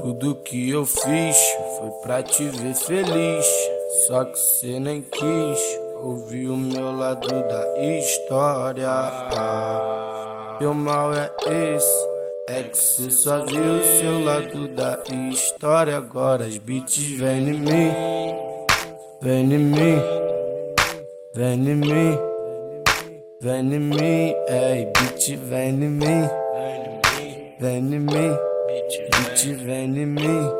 Tudo que eu fiz foi pra te ver feliz. Só que cê nem quis ouvir o meu lado da história. Ah, meu mal é esse. É que cê só viu o seu lado da história. Agora as beats vêm em mim. Vem em mim. Vem em mim. Vem em mim. Ei, beat vem em mim. Vem em mim. Beat vem em mim,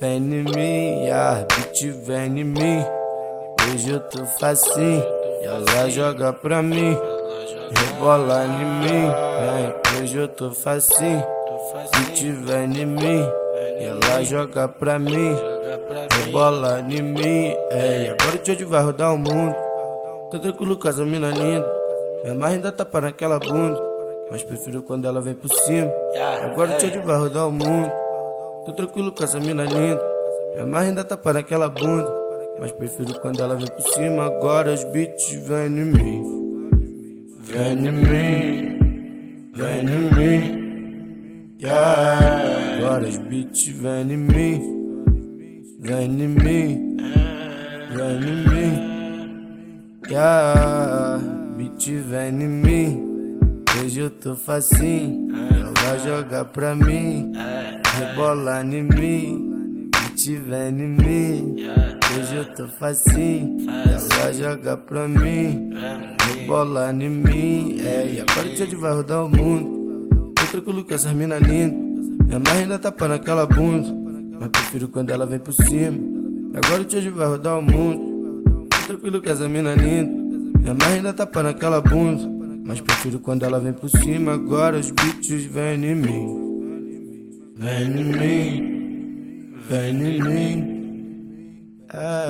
vem em mim, yeah, beat vem em mim. Hoje eu tô facinho, e ela joga pra mim, rebola em mim. Vem, hoje eu tô facinho, beat vem em mim, e ela joga pra mim, rebola em mim. Ei, agora o hoje vai rodar o mundo. Tô tranquilo com essa mina linda, minha mãe ainda tapa naquela bunda. Mas prefiro quando ela vem por cima. Agora o tio vai rodar o mundo. Tô tranquilo com essa mina linda. Minha mãe ainda tá para aquela bunda. Mas prefiro quando ela vem por cima. Agora os beats vêm em mim. Vem em mim. Vem em mim. Yeah. Agora os beats vêm em mim. Vem em mim. Vem em mim. Yeah. Beat vem em mim. Hoje eu tô facinho, ela joga pra mim, rebola em mim, te vem em mim. Hoje eu tô facinho, ela joga pra mim, rebola em mim. É, e agora dia vai rodar o mundo. Tô tranquilo com essas mina lindas, minha mãe ainda tá para aquela bunda, mas prefiro quando ela vem por cima. Agora o dia vai rodar o mundo. Tô tranquilo com essa mina linda, minha mãe ainda tá para aquela bunda. Mas prefiro quando ela vem por cima. Agora os beats vêm em mim. Vem em mim. Vem em mim. É.